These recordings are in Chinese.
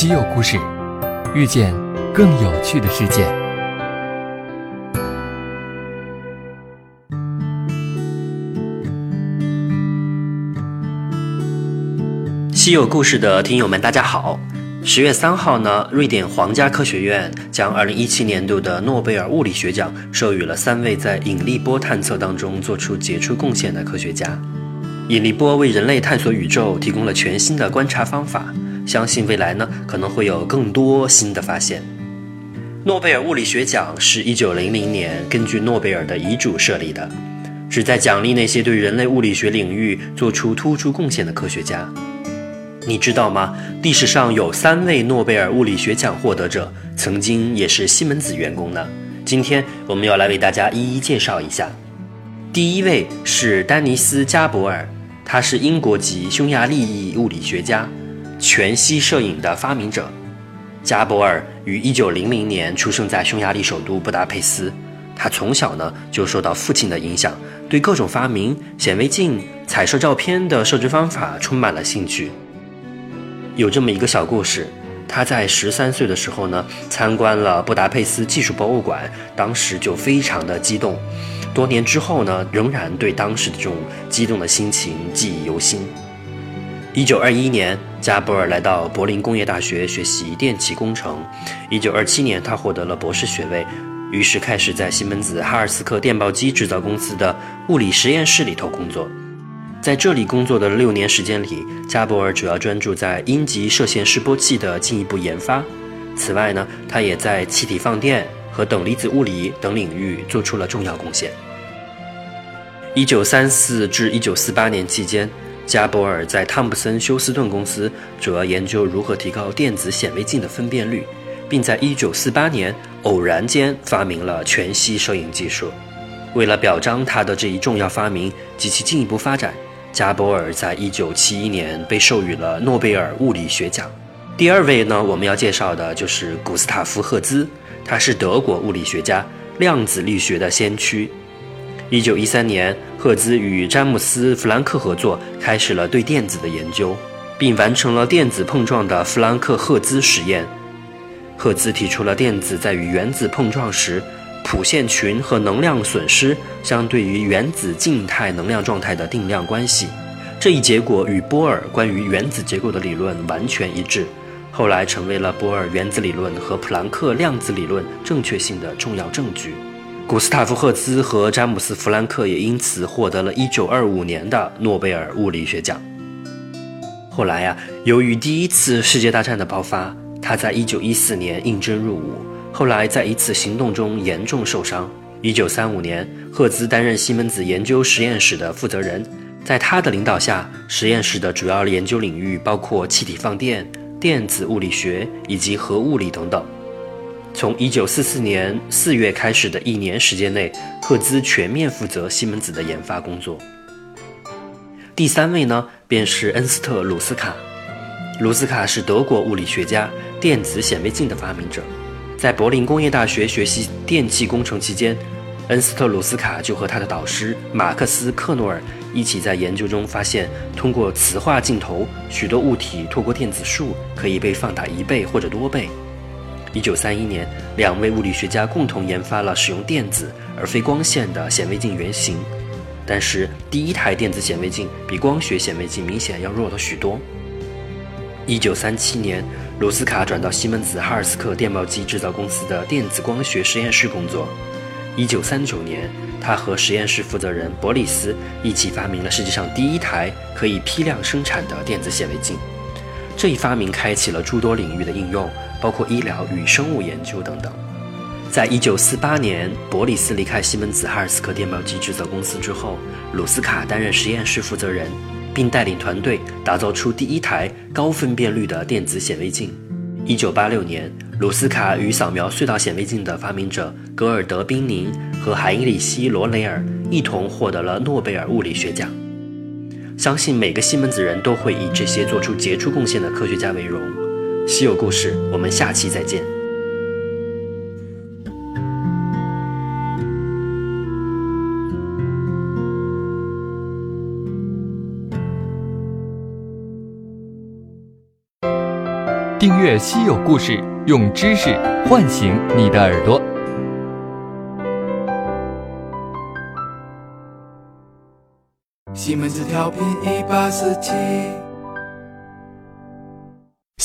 稀有故事，遇见更有趣的世界。稀有故事的听友们，大家好。十月三号呢，瑞典皇家科学院将二零一七年度的诺贝尔物理学奖授予了三位在引力波探测当中做出杰出贡献的科学家。引力波为人类探索宇宙提供了全新的观察方法，相信未来呢可能会有更多新的发现。诺贝尔物理学奖是一九零零年根据诺贝尔的遗嘱设立的，旨在奖励那些对人类物理学领域做出突出贡献的科学家。你知道吗？历史上有三位诺贝尔物理学奖获得者曾经也是西门子员工呢。今天我们要来为大家一一介绍一下。第一位是丹尼斯·加伯尔，他是英国籍匈牙利裔物理学家，全息摄影的发明者。加伯尔于1900年出生在匈牙利首都布达佩斯。他从小呢就受到父亲的影响，对各种发明、显微镜、彩色照片的设置方法充满了兴趣。有这么一个小故事，他在十三岁的时候呢，参观了布达佩斯技术博物馆，当时就非常的激动。多年之后呢，仍然对当时的这种激动的心情记忆犹新。一九二一年，加布尔来到柏林工业大学学习电气工程。一九二七年，他获得了博士学位，于是开始在西门子哈尔斯克电报机制造公司的物理实验室里头工作。在这里工作的六年时间里，加伯尔主要专注在阴极射线示波器的进一步研发。此外呢，他也在气体放电和等离子物理等领域做出了重要贡献。一九三四至一九四八年期间，加伯尔在汤普森休斯顿公司主要研究如何提高电子显微镜的分辨率，并在一九四八年偶然间发明了全息摄影技术。为了表彰他的这一重要发明及其进一步发展。加伯尔在一九七一年被授予了诺贝尔物理学奖。第二位呢，我们要介绍的就是古斯塔夫·赫兹，他是德国物理学家，量子力学的先驱。一九一三年，赫兹与詹姆斯·弗兰克合作，开始了对电子的研究，并完成了电子碰撞的弗兰克赫兹实验。赫兹提出了电子在与原子碰撞时。谱线群和能量损失相对于原子静态能量状态的定量关系，这一结果与波尔关于原子结构的理论完全一致，后来成为了波尔原子理论和普朗克量子理论正确性的重要证据。古斯塔夫·赫兹和詹姆斯·弗兰克也因此获得了一九二五年的诺贝尔物理学奖。后来呀，由于第一次世界大战的爆发，他在一九一四年应征入伍。后来，在一次行动中严重受伤。一九三五年，赫兹担任西门子研究实验室的负责人，在他的领导下，实验室的主要研究领域包括气体放电、电子物理学以及核物理等等。从一九四四年四月开始的一年时间内，赫兹全面负责西门子的研发工作。第三位呢，便是恩斯特·鲁斯卡。鲁斯卡是德国物理学家、电子显微镜的发明者。在柏林工业大学学习电气工程期间，恩斯特·鲁斯卡就和他的导师马克思·克诺尔一起在研究中发现，通过磁化镜头，许多物体透过电子束可以被放大一倍或者多倍。1931年，两位物理学家共同研发了使用电子而非光线的显微镜原型，但是第一台电子显微镜比光学显微镜明显要弱了许多。1937年。鲁斯卡转到西门子哈尔斯克电报机制造公司的电子光学实验室工作。一九三九年，他和实验室负责人伯里斯一起发明了世界上第一台可以批量生产的电子显微镜。这一发明开启了诸多领域的应用，包括医疗与生物研究等等。在一九四八年，伯里斯离开西门子哈尔斯克电报机制造公司之后，鲁斯卡担任实验室负责人。并带领团队打造出第一台高分辨率的电子显微镜。一九八六年，鲁斯卡与扫描隧道显微镜的发明者格尔德·宾宁和海因里希·罗雷尔一同获得了诺贝尔物理学奖。相信每个西门子人都会以这些做出杰出贡献的科学家为荣。稀有故事我们下期再见。订阅稀有故事用知识唤醒你的耳朵。西门子调频一八四七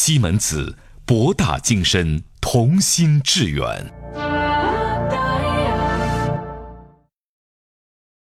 西门子博大精深同心致远。